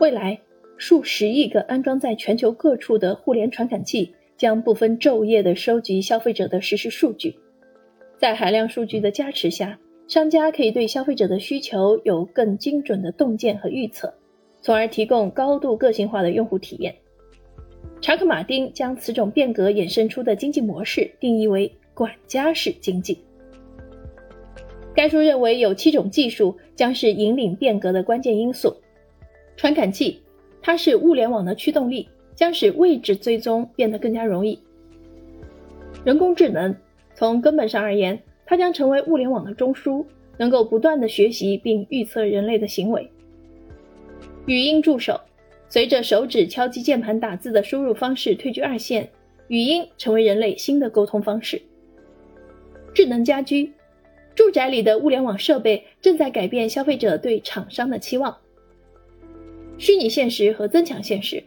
未来，数十亿个安装在全球各处的互联传感器将不分昼夜地收集消费者的实时数据。在海量数据的加持下，商家可以对消费者的需求有更精准的洞见和预测，从而提供高度个性化的用户体验。查克·马丁将此种变革衍生出的经济模式定义为“管家式经济”。该书认为，有七种技术将是引领变革的关键因素。传感器，它是物联网的驱动力，将使位置追踪变得更加容易。人工智能，从根本上而言，它将成为物联网的中枢，能够不断的学习并预测人类的行为。语音助手，随着手指敲击键盘打字的输入方式退居二线，语音成为人类新的沟通方式。智能家居。住宅里的物联网设备正在改变消费者对厂商的期望。虚拟现实和增强现实，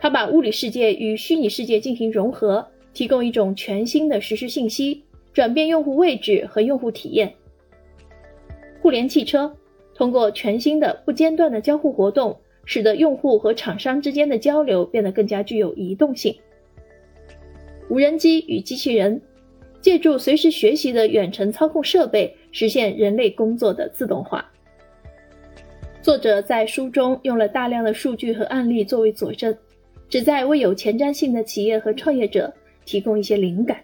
它把物理世界与虚拟世界进行融合，提供一种全新的实时信息，转变用户位置和用户体验。互联汽车通过全新的不间断的交互活动，使得用户和厂商之间的交流变得更加具有移动性。无人机与机器人。借助随时学习的远程操控设备，实现人类工作的自动化。作者在书中用了大量的数据和案例作为佐证，旨在为有前瞻性的企业和创业者提供一些灵感。